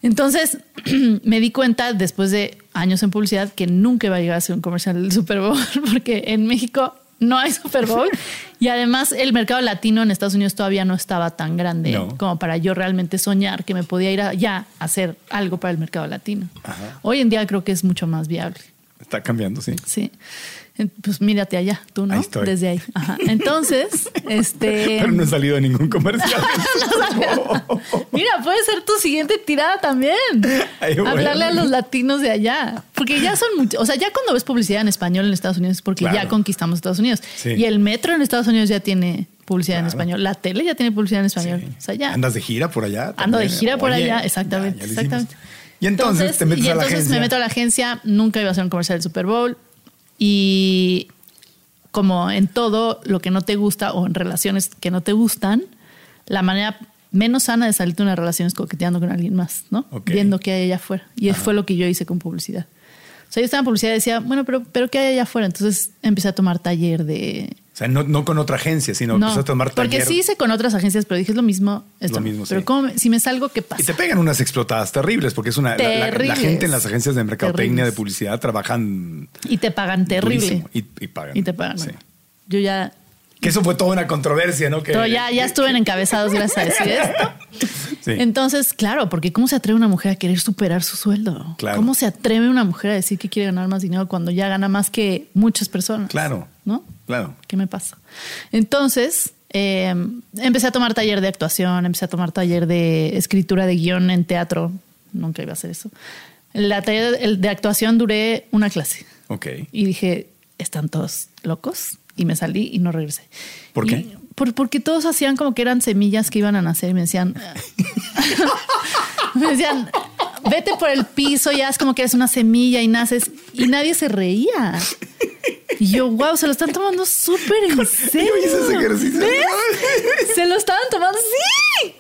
Entonces, me di cuenta después de años en publicidad que nunca iba a llegar a ser un comercial del Super Bowl, porque en México no hay Super Bowl. Y además, el mercado latino en Estados Unidos todavía no estaba tan grande No. como para yo realmente soñar que me podía ir allá a hacer algo para el mercado latino. Ajá. Hoy en día creo que es mucho más viable. Está cambiando, sí. Sí. Pues mírate allá, tú, ¿no? Ahí estoy. Desde ahí. Ajá. Entonces, este. Pero no he salido a ningún comercial. Mira, puede ser tu siguiente tirada también. Hablarle a los latinos de allá. Porque ya son muchos. O sea, ya cuando ves publicidad en español en Estados Unidos es porque Claro. ya conquistamos Estados Unidos. Sí. Y el metro en Estados Unidos ya tiene publicidad en español. La tele ya tiene publicidad en español. Sí. O sea, ya. Andas de gira por allá. Ando de gira por allá, exactamente, ya, ya exactamente. Y entonces, te metes y a la entonces agencia. me meto a la agencia, nunca iba a hacer un comercial del Super Bowl y como en todo lo que no te gusta o en relaciones que no te gustan, la manera menos sana de salir de una relación es coqueteando con alguien más, ¿no? Viendo qué hay allá afuera. Y fue lo que yo hice con publicidad. O sea, yo estaba en publicidad y decía, bueno, pero, pero ¿qué hay allá afuera? Entonces empecé a tomar taller de, sea, no, no con otra agencia, sino no, empezaste a tomar porque taller. sí hice con otras agencias, pero dije es lo mismo. Esto Lo mismo, pero sí. ¿cómo me- si me salgo, ¿qué pasa? Y te pegan unas explotadas terribles, porque es una. la- la- La, Terribles. gente en las agencias de mercadotecnia, Terribles. de publicidad, trabajan. Y te pagan terrible. Y, y pagan. Y te pagan. Sí. Yo ya, Que eso fue toda una controversia, ¿no? Que, todo ya, ya estuve en encabezados gracias a decir esto. Sí. Entonces, claro, porque ¿cómo se atreve una mujer a querer superar su sueldo? Claro. ¿Cómo se atreve una mujer a decir que quiere ganar más dinero cuando ya gana más que muchas personas? Claro. ¿No? Claro. ¿Qué me pasa? Entonces, eh, empecé a tomar taller de actuación, empecé a tomar taller de escritura de guion en teatro. Nunca iba a hacer eso. La taller de, actuación duré una clase. Ok. Y dije, están todos locos. Y me salí y no regresé. ¿Por Y- qué? por- porque todos hacían como que eran semillas que iban a nacer y me decían, me decían, vete por el piso y haz como que eres una semilla y naces. Y nadie se reía. Y yo, wow, se lo están tomando súper en serio. Yo hice ese ejercicio. ¿Ves? Se lo estaban tomando, sí.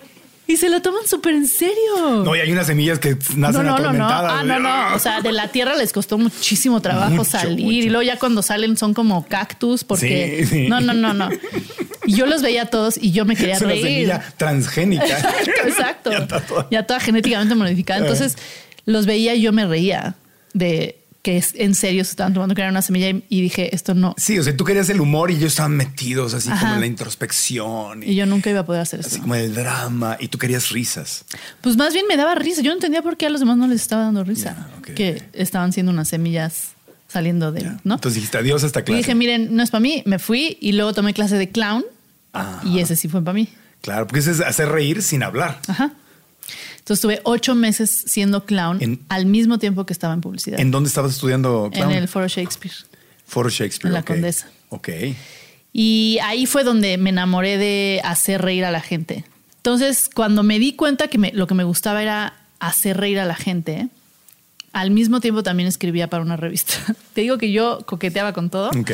Y se lo toman súper en serio. No, y hay unas semillas que nacen No, no, no, no. atormentadas. Ah, no, no. O sea, de la tierra les costó muchísimo trabajo Mucho, salir. mucho. Y luego ya cuando salen son como cactus porque... Sí, sí. No, no, no, no. Y yo los veía a todos y yo me quería es una reír. semilla transgénica. Exacto. Ya toda- Ya toda genéticamente modificada. Entonces los veía y yo me reía de que es, en serio se estaban tomando que era una semilla y, y dije, esto no. Sí, o sea, tú querías el humor y ellos estaban metidos así Ajá. como en la introspección y, Y yo nunca iba a poder hacer así eso. como el drama y tú querías risas. Pues más bien me daba risa. Yo no entendía por qué a los demás no les estaba dando risa. Que estaban siendo unas semillas saliendo de, Ya. ¿no? Entonces dijiste adiós a esta y clase. dije, miren, no es para mí. Me fui y luego tomé clase de clown Ah. y ese sí fue para mí. Claro, porque ese es hacer reír sin hablar. Ajá. Entonces tuve ocho meses siendo clown En- al mismo tiempo que estaba en publicidad. ¿En dónde estabas estudiando clown? En el Foro Shakespeare. Foro Shakespeare. en la. Condesa. Ok. Y ahí fue donde me enamoré de hacer reír a la gente. Entonces, cuando me di cuenta que me- lo que me gustaba era hacer reír a la gente, al mismo tiempo también escribía para una revista. Te digo que yo coqueteaba con todo. Ok.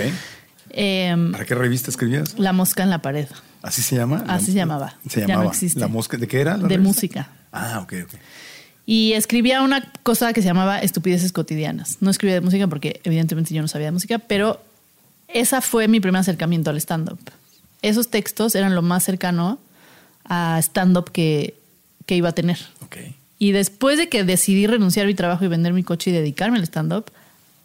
Em, ¿Para qué revista escribías? la mosca en la pared. ¿Así se llama? Así se llamaba. Se Ya llamaba. no existe. ¿La mosca? ¿De qué era? la De revista? música. Ah, ok, ok. Y escribía una cosa que se llamaba Estupideces Cotidianas. No escribía de música porque evidentemente yo no sabía de música, pero esa fue mi primer acercamiento al stand-up. Esos textos eran lo más cercano a stand-up que, que iba a tener. Ok. Y después de que decidí renunciar a mi trabajo y vender mi coche y dedicarme al stand-up,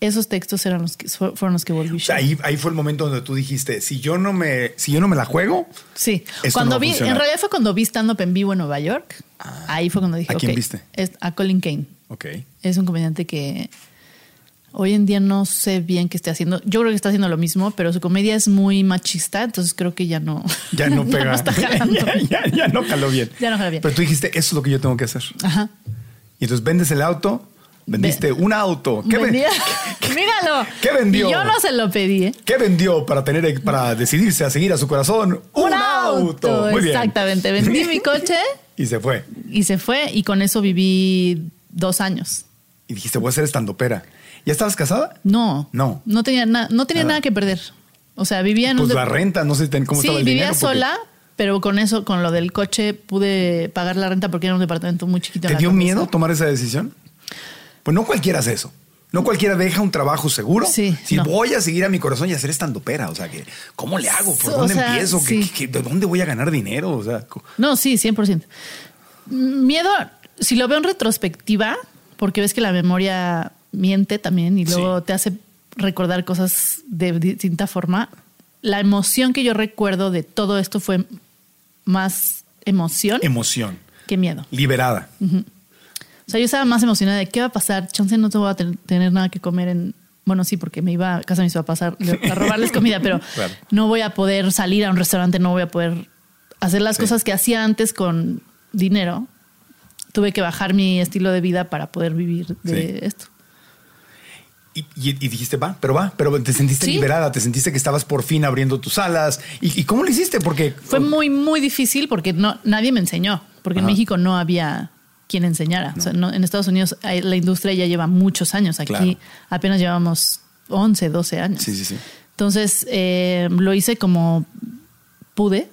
esos textos eran los que, fueron los que volví O sea, ahí, ahí fue el momento donde tú dijiste, si yo no me, si yo no me la juego, Sí, Esto cuando no va vi, en realidad fue cuando vi stand-up en vivo en Nueva York. ahí fue cuando dije, ¿A quién viste? es- a Colin Kane. ok. Es un comediante que hoy en día no sé bien qué esté haciendo. Yo creo que está haciendo lo mismo, pero su comedia es muy machista, entonces creo que ya no. Ya no pega. está jalando. ya, ya- ya no caló bien. Ya no jaló bien. Pero tú dijiste, eso es lo que yo tengo que hacer. Ajá. Y entonces vendes el auto, vendiste un auto. ¿Qué, ven- Vendía- Míralo. ¿Qué vendió? Y yo no se lo pedí. ¿eh? ¿Qué vendió para tener para decidirse a seguir a su corazón? Un, auto. Muy bien. Exactamente. Vendí mi coche Y se fue. y se fue y con eso viví dos años. Y dijiste, voy a ser estandopera. ¿Ya estabas casada? No. No. No tenía, na- no tenía Nada. nada. que perder. O sea, vivía en Pues un... la renta, no sé cómo sí, estaba el vivía dinero. porque sola, pero con eso, con lo del coche, pude pagar la renta porque era un departamento muy chiquito. ¿Te dio miedo tomar esa decisión? Pues no cualquiera hace eso. No cualquiera deja un trabajo seguro. Sí, si no. voy a seguir a mi corazón y hacer estandopera, o sea, que ¿cómo le hago? ¿Por O dónde sea, empiezo? ¿Qué- sí. qué- qué- ¿De dónde voy a ganar dinero? O sea, No, sí, 100%. Miedo, si lo veo en retrospectiva, porque ves que la memoria miente también y luego Sí. te hace recordar cosas de distinta forma, la emoción que yo recuerdo de todo esto fue más emoción emoción, que miedo. liberada. O sea, yo estaba más emocionada de qué va a pasar. Chance no te voy a ten- tener nada que comer en. Bueno, sí, porque me iba a casa mis papás a, a robarles comida, pero Claro. no voy a poder salir a un restaurante, no voy a poder hacer las Sí. cosas que hacía antes con dinero. Tuve que bajar mi estilo de vida para poder vivir de Sí. esto. Y, y- y dijiste, va, pero va, pero te sentiste Sí. liberada, te sentiste que estabas por fin abriendo tus alas. ¿Y, y cómo lo hiciste? Porque Fue muy, muy difícil porque no, nadie me enseñó, porque en Ajá. México no había quien enseñara. O sea, no- en Estados Unidos la industria ya lleva muchos años, aquí Claro. apenas llevamos 11, 12 años. Sí, sí, sí. Entonces eh, lo hice como pude.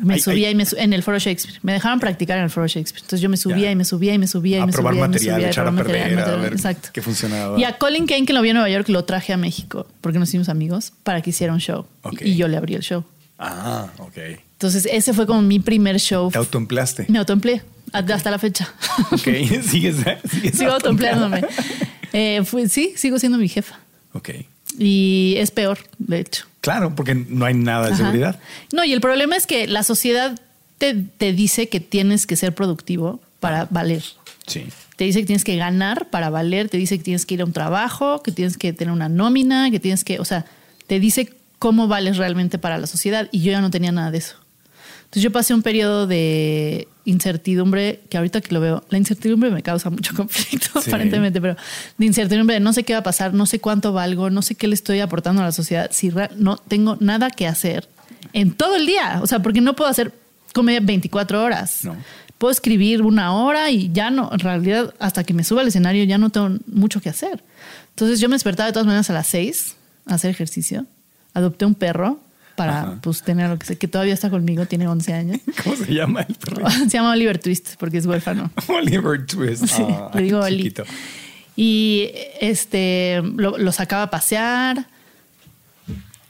Me Ay, subía ay. y me en el foro Shakespeare. Me dejaban practicar en el foro Shakespeare. Entonces yo me subía Ya. y me subía y me subía y A me probar subía y me material, subía, echar a perder, material, a ver Exacto. qué funcionaba. Y a Colin Kane, que lo vi en Nueva York, lo traje a México porque nos hicimos amigos para que hiciera un show. Ok. Y yo le abrí el show. Ah, ok. Entonces ese fue como mi primer show. Te autoempleaste. Me autoempleé hasta la fecha. Ok, sigues, sigues sigo autoempleándome. Eh, fue- sí, sigo siendo mi jefa. Ok. Y es peor, de hecho. Claro, porque no hay nada de Ajá. seguridad. No, y el problema es que la sociedad te, te dice que tienes que ser productivo para valer. Sí. Te dice que tienes que ganar para valer, te dice que tienes que ir a un trabajo, que tienes que tener una nómina, que tienes que, o sea, te dice cómo vales realmente para la sociedad y yo ya no tenía nada de eso. Entonces yo pasé un periodo de incertidumbre, que ahorita que lo veo, la incertidumbre me causa mucho conflicto Sí. aparentemente, pero de incertidumbre de no sé qué va a pasar, no sé cuánto valgo, no sé qué le estoy aportando a la sociedad, si no tengo nada que hacer en todo el día, o sea, porque no puedo hacer comedia 24 horas. No. Puedo escribir una hora y ya no, en realidad, hasta que me suba al escenario ya no tengo mucho que hacer. Entonces yo me despertaba de todas maneras a las 6 a hacer ejercicio. Adopté un perro para Ajá. pues tener lo que sé, que todavía está conmigo, tiene 11 años. ¿Cómo se llama el perro? Se llama Oliver Twist porque es huérfano. Oliver Twist. Sí, Ah, le digo Oli. chiquito. Y este lo, lo sacaba a pasear.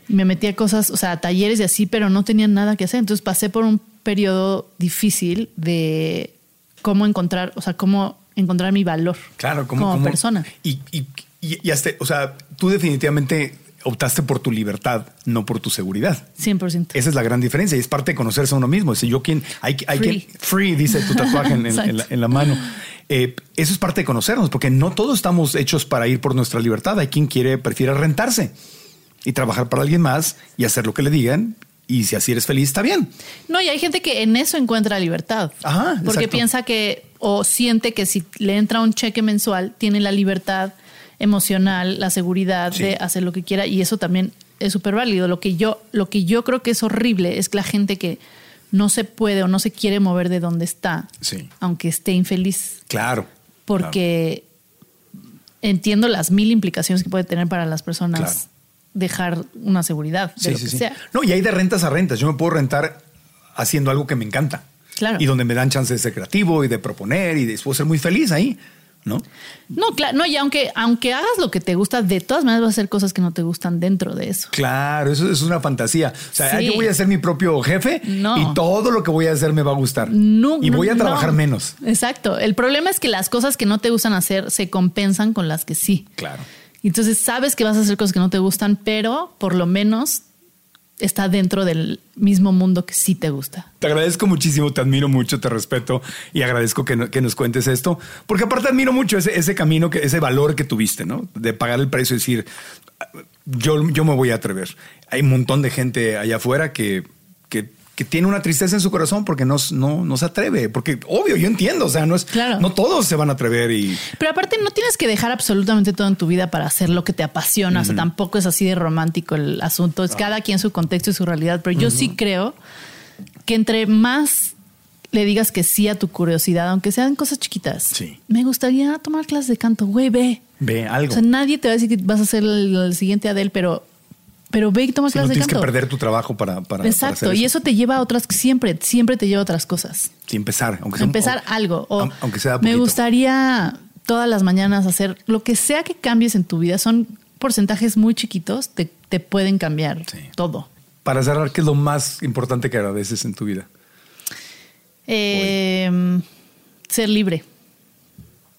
Me metía a cosas, o sea, a talleres y así, pero no tenía nada que hacer. Entonces pasé por un periodo difícil de cómo encontrar, o sea, cómo encontrar mi valor Claro, como, como persona. Y Y, y hasta, o sea, tú definitivamente optaste por tu libertad, no por tu seguridad. 100%. Esa es la gran diferencia y es parte de conocerse a uno mismo. Si yo quien, hay, hay Free. quien, free, dice tu tatuaje en, en- en la, en la mano. Eh, eso es parte de conocernos, porque no todos estamos hechos para ir por nuestra libertad. Hay quien quiere, prefiere rentarse y trabajar para alguien más y hacer lo que le digan. Y si así eres feliz, está bien. No, y hay gente que en eso encuentra libertad. Ajá, Porque exacto. piensa que o siente que si le entra un cheque mensual, tiene la libertad emocional, la seguridad Sí. de hacer lo que quiera y eso también es súper válido. Lo que yo lo que yo creo que es horrible es que la gente que no se puede o no se quiere mover de donde está, Sí. aunque esté infeliz, Claro. porque entiendo las mil implicaciones que puede tener para las personas Claro. dejar una seguridad de Sí, lo sí, que sí. sea. No, y hay de rentas a rentas. Yo me puedo rentar haciendo algo que me encanta. Claro. Y donde me dan chance de ser creativo y de proponer y de puedo ser muy feliz ahí, ¿no? No, claro, no, y aunque, aunque hagas lo que te gusta, de todas maneras vas a hacer cosas que no te gustan dentro de eso. Claro, eso es una fantasía. O sea, Sí. yo voy a ser mi propio jefe No. y todo lo que voy a hacer me va a gustar. No, y voy a no. trabajar menos. Exacto. El problema es que las cosas que no te gustan hacer se compensan con las que sí. Claro. Entonces sabes que vas a hacer cosas que no te gustan, pero por lo menos está dentro del mismo mundo que sí te gusta. Te agradezco muchísimo, te admiro mucho, te respeto y agradezco que, que nos cuentes esto, porque aparte admiro mucho ese, ese camino, que, ese valor que tuviste, ¿no? De pagar el precio y decir, yo, yo me voy a atrever. Hay un montón de gente allá afuera que, que, que tiene una tristeza en su corazón porque no, no, no se atreve, porque obvio, yo entiendo, o sea, no, es, Claro. no todos se van a atrever y... Pero aparte no tienes que dejar absolutamente todo en tu vida para hacer lo que te apasiona. O sea, tampoco es así de romántico el asunto. Es cada quien su contexto y su realidad. Pero yo sí creo que entre más le digas que sí a tu curiosidad, aunque sean cosas chiquitas. Sí. Me gustaría tomar clases de canto. Güey, ve. Ve algo. O sea, nadie te va a decir que vas a ser el, el siguiente Adele, pero, pero ve y toma Si no clases de tienes que canto. perder tu trabajo para, para Exacto. y eso te lleva a otras, siempre, siempre te lleva a otras cosas. Sí, empezar, aunque sea empezar o- algo. O aunque sea me poquito. gustaría todas las mañanas hacer lo que sea que cambies en tu vida. Son porcentajes muy chiquitos, te, te pueden cambiar Sí. todo. Para cerrar, ¿qué es lo más importante que agradeces en tu vida? Eh, ser libre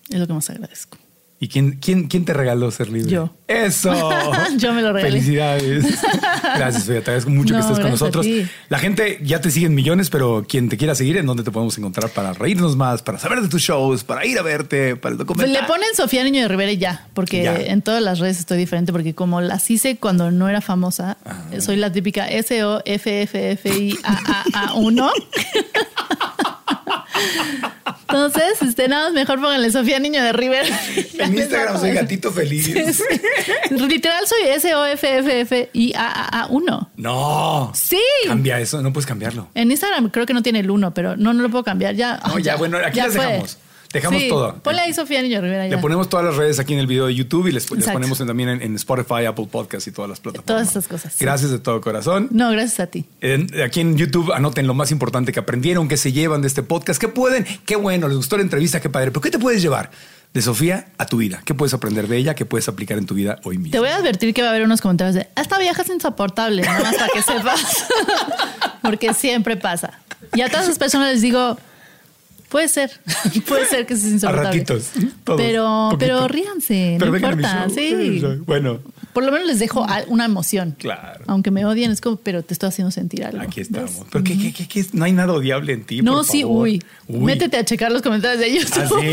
es lo que más agradezco. ¿Y quién, quién, quién te regaló ser libre? Yo. Eso. Yo me lo regalé. Felicidades. Gracias, Fea. Te agradezco mucho No, que estés con nosotros. La gente ya te sigue en millones, pero quien te quiera seguir, ¿en dónde te podemos encontrar para reírnos más, para saber de tus shows, para ir a verte, para el documental? le ponen Sofía Niño de Rivera y ya, porque Ya. en todas las redes estoy diferente, porque como las hice cuando no era famosa, Ah. soy la típica S-O-F-F-F-I-A-A-A-1. Entonces, este, nada más mejor pónganle Sofía Niño de Rivera. En Instagram soy gatito feliz. Literal soy S-O-F-F-F-I-A-A-A-1. No. Sí. Cambia eso, no puedes cambiarlo. En Instagram creo que no tiene el 1, pero no, no lo puedo cambiar. Ya, No, ya, bueno, aquí las fue. dejamos. Dejamos Sí, todo. Ponle ahí Sofía Niño Rivera. Le ponemos todas las redes aquí en el video de YouTube y les, ponemos en- también en, en Spotify, Apple Podcast y todas las plataformas. Todas esas cosas, sí. Gracias de todo corazón. No, gracias a ti. En- aquí en YouTube anoten lo más importante que aprendieron, que se llevan de este podcast, que pueden, qué bueno, les gustó la entrevista, qué padre, pero ¿qué te puedes llevar de Sofía a tu vida? ¿Qué puedes aprender de ella? ¿Qué puedes aplicar en tu vida hoy mismo? Te voy a advertir que va a haber unos comentarios de esta vieja es insoportable, nada más para que sepas. Porque siempre pasa. Y a todas esas personas les digo, puede ser, puede ser que a insoportable. ratitos. todos, pero, poquito. pero ríanse, Pero no a importa. Sí. Bueno, Por lo menos les dejo una emoción. Claro. Aunque me odien, es como, pero te estoy haciendo sentir algo. aquí ¿ves? estamos. Pero ¿qué, qué, qué, qué es? No hay nada odiable en ti. No, por sí, favor. uy. Métete a checar los comentarios de.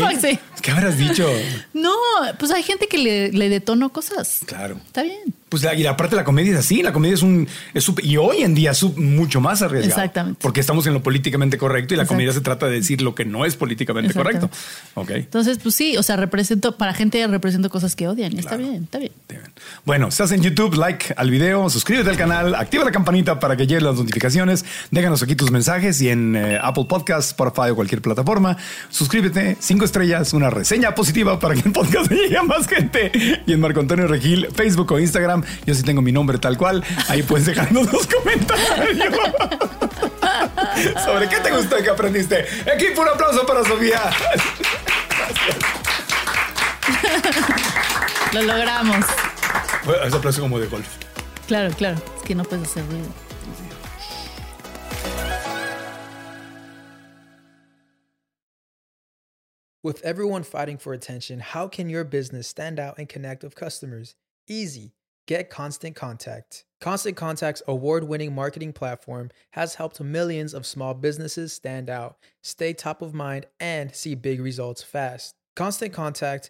¿Ah, sí? Sí. ¿Qué habrás dicho? No, pues hay gente que le, le detono cosas. Claro. Está bien. Pues la, y la parte de la comedia es así, la comedia es un es súper- y hoy en día es mucho más arriesgado. Exactamente. Porque estamos en lo políticamente correcto y la comedia se trata de decir lo que no es políticamente correcto. Ok. Entonces, pues sí, o sea, represento, para gente represento cosas que odian. Está bien, está bien. Bien. Bueno, estás en YouTube, like al video, suscríbete al canal, activa la campanita para que lleguen las notificaciones, déjanos aquí tus mensajes y en eh, Apple Podcast, Spotify o cualquier plataforma, suscríbete, cinco estrellas, una reseña positiva para que el podcast llegue a más gente. Y en Marco Antonio Regil, Facebook o Instagram, yo sí tengo mi nombre tal cual, ahí puedes dejarnos los comentarios. Sobre qué te gustó y qué aprendiste. Equipo, un aplauso para Sofía. Lo logramos. Bueno, ese aplauso como de golf. Claro, claro. Es que no puedes hacer ruido. With everyone fighting for attention, how can your business stand out and connect with customers? Easy. Get Constant Contact. Constant Contact's award winning marketing platform has helped millions of small businesses stand out, stay top of mind, and see big results fast. Constant Contact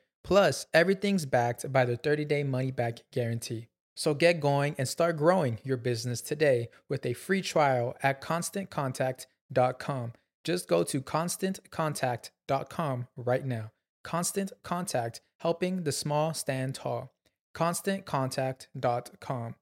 Plus, everything's backed by the 30 day money back guarantee. So get going and start growing your business today with a free trial at constantcontact.com. Just go to constantcontact.com right now. Constant Contact, helping the small stand tall. ConstantContact.com.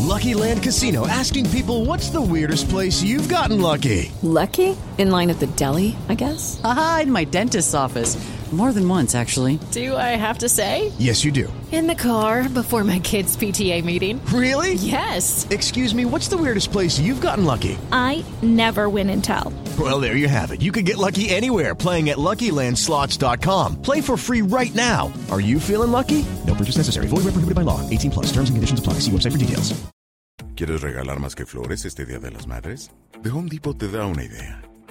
Lucky Land Casino asking people what's the weirdest place you've gotten lucky? Lucky? In line at the deli, I guess? Aha, in my dentist's office. More than once, actually. Do I have to say? Yes, you do. In the car before my kids' PTA meeting. Really? Yes. Excuse me, what's the weirdest place you've gotten lucky? I never win and tell. Well, there you have it. You can get lucky anywhere playing at LuckyLandSlots.com. Play for free right now. Are you feeling lucky? No purchase necessary. Void where prohibited by law. 18 plus. Terms and conditions apply. See website for details. ¿Quieres regalar más que flores este Día de las Madres? The Home Depot te da una idea.